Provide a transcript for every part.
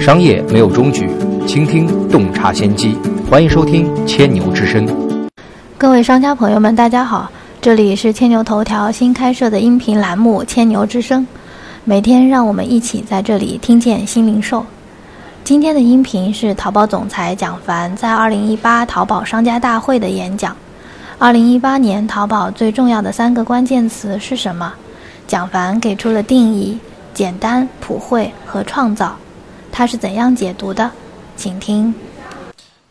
商业没有终局，倾听洞察先机。欢迎收听《千牛之声》。各位商家朋友们，大家好，这里是千牛头条新开设的音频栏目《千牛之声》，每天让我们一起在这里听见新零售。今天的音频是淘宝总裁蒋凡在二零一八淘宝商家大会的演讲。二零一八年淘宝最重要的三个关键词是什么？蒋凡给出了定义：简单、普惠和创造。他是怎样解读的？请听。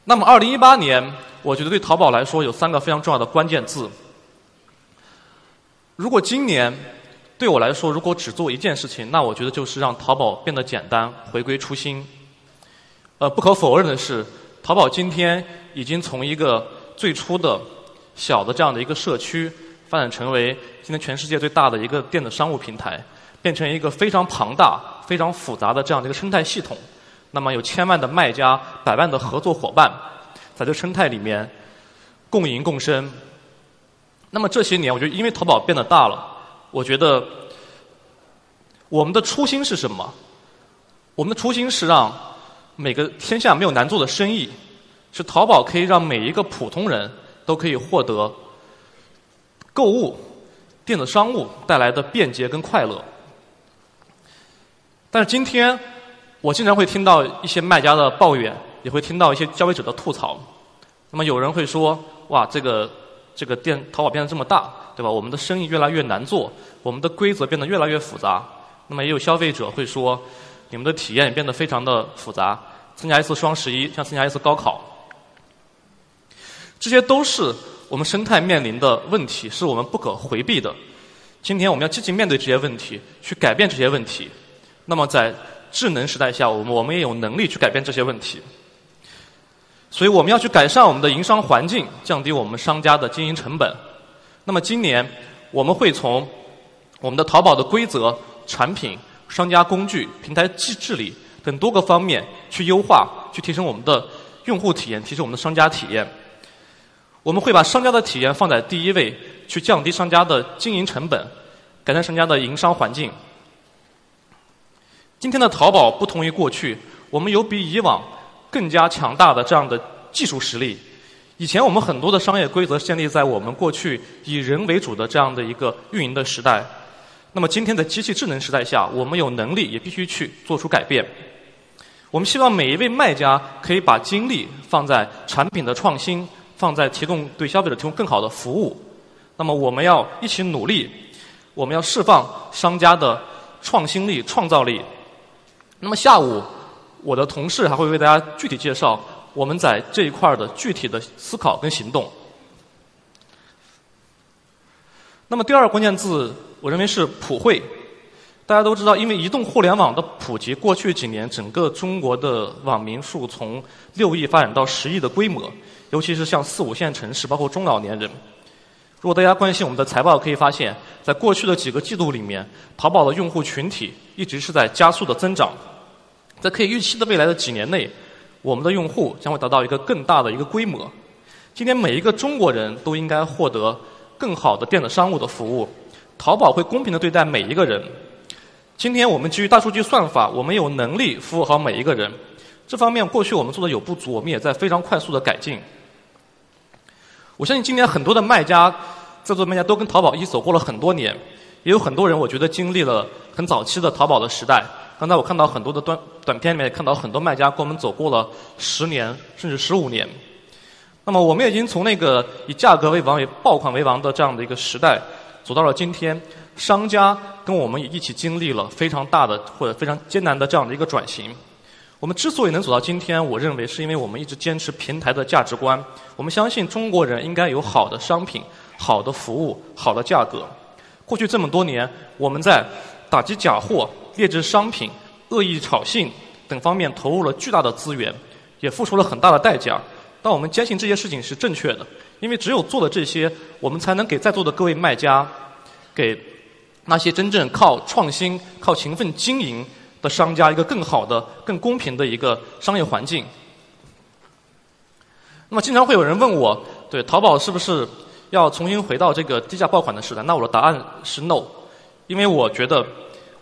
那么，二零一八年，我觉得对淘宝来说有三个非常重要的关键字。如果今年对我来说，如果只做一件事情，那我觉得就是让淘宝变得简单，回归初心。呃，不可否认的是，淘宝今天已经从一个最初的。小的这样的一个社区，发展成为今天全世界最大的一个电子商务平台，变成一个非常庞大、非常复杂的这样的一个生态系统。那么有千万的卖家、百万的合作伙伴，在这生态里面共赢共生。那么这些年，我觉得因为淘宝变得大了，我觉得我们的初心是什么？我们的初心是让每个天下没有难做的生意，是淘宝可以让每一个普通人。都可以获得购物、电子商务带来的便捷跟快乐。但是今天，我经常会听到一些卖家的抱怨，也会听到一些消费者的吐槽。那么有人会说：“哇，这个这个电淘宝变得这么大，对吧？我们的生意越来越难做，我们的规则变得越来越复杂。”那么也有消费者会说：“你们的体验变得非常的复杂，参加一次双十一像参加一次高考。”这些都是我们生态面临的问题，是我们不可回避的。今天我们要积极面对这些问题，去改变这些问题。那么在智能时代下，我们我们也有能力去改变这些问题。所以我们要去改善我们的营商环境，降低我们商家的经营成本。那么今年我们会从我们的淘宝的规则、产品、商家工具、平台治治理等多个方面去优化，去提升我们的用户体验，提升我们的商家体验。我们会把商家的体验放在第一位，去降低商家的经营成本，改善商家的营商环境。今天的淘宝不同于过去，我们有比以往更加强大的这样的技术实力。以前我们很多的商业规则建立在我们过去以人为主的这样的一个运营的时代。那么今天的机器智能时代下，我们有能力也必须去做出改变。我们希望每一位卖家可以把精力放在产品的创新。放在提供对消费者提供更好的服务，那么我们要一起努力，我们要释放商家的创新力、创造力。那么下午，我的同事还会为大家具体介绍我们在这一块的具体的思考跟行动。那么第二个关键字，我认为是普惠。大家都知道，因为移动互联网的普及，过去几年整个中国的网民数从六亿发展到十亿的规模。尤其是像四五线城市，包括中老年人。如果大家关心我们的财报，可以发现，在过去的几个季度里面，淘宝的用户群体一直是在加速的增长。在可以预期的未来的几年内，我们的用户将会达到一个更大的一个规模。今天每一个中国人都应该获得更好的电子商务的服务，淘宝会公平的对待每一个人。今天我们基于大数据算法，我们有能力服务好每一个人。这方面过去我们做的有不足，我们也在非常快速的改进。我相信今年很多的卖家，在座的卖家都跟淘宝一起走过了很多年，也有很多人我觉得经历了很早期的淘宝的时代。刚才我看到很多的短短片里面看到很多卖家跟我们走过了十年甚至十五年。那么我们已经从那个以价格为王、以爆款为王的这样的一个时代，走到了今天，商家跟我们也一起经历了非常大的或者非常艰难的这样的一个转型。我们之所以能走到今天，我认为是因为我们一直坚持平台的价值观。我们相信中国人应该有好的商品、好的服务、好的价格。过去这么多年，我们在打击假货、劣质商品、恶意挑衅等方面投入了巨大的资源，也付出了很大的代价。但我们坚信这些事情是正确的，因为只有做了这些，我们才能给在座的各位卖家，给那些真正靠创新、靠勤奋经营。的商家一个更好的、更公平的一个商业环境。那么，经常会有人问我，对淘宝是不是要重新回到这个低价爆款的时代？那我的答案是 no，因为我觉得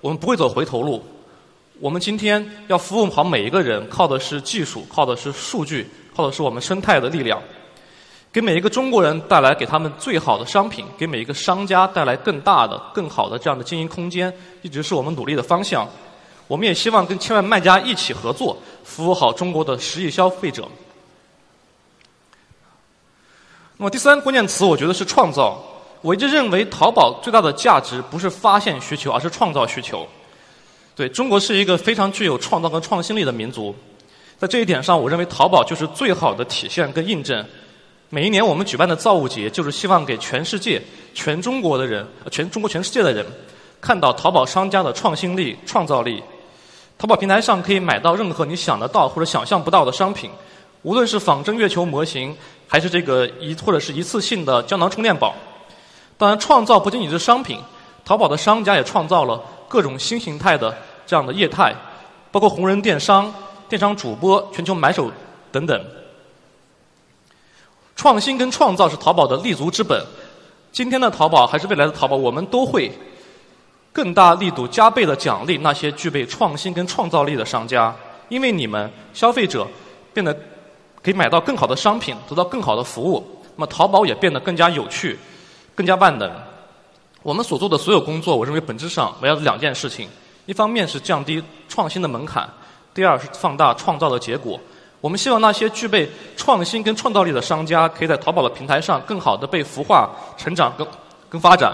我们不会走回头路。我们今天要服务好每一个人，靠的是技术，靠的是数据，靠的是我们生态的力量。给每一个中国人带来给他们最好的商品，给每一个商家带来更大的、更好的这样的经营空间，一直是我们努力的方向。我们也希望跟千万卖家一起合作，服务好中国的十亿消费者。那么第三关键词，我觉得是创造。我一直认为，淘宝最大的价值不是发现需求，而是创造需求。对中国是一个非常具有创造和创新力的民族，在这一点上，我认为淘宝就是最好的体现跟印证。每一年我们举办的造物节，就是希望给全世界、全中国的人、全中国全世界的人，看到淘宝商家的创新力、创造力。淘宝平台上可以买到任何你想得到或者想象不到的商品，无论是仿真月球模型，还是这个一或者是一次性的胶囊充电宝。当然，创造不仅仅是商品，淘宝的商家也创造了各种新形态的这样的业态，包括红人电商、电商主播、全球买手等等。创新跟创造是淘宝的立足之本。今天的淘宝还是未来的淘宝，我们都会更大力度、加倍的奖励那些具备创新跟创造力的商家，因为你们消费者变得可以买到更好的商品，得到更好的服务，那么淘宝也变得更加有趣、更加万能。我们所做的所有工作，我认为本质上围绕着两件事情：一方面是降低创新的门槛，第二是放大创造的结果。我们希望那些具备创新跟创造力的商家，可以在淘宝的平台上更好的被孵化、成长跟跟发展。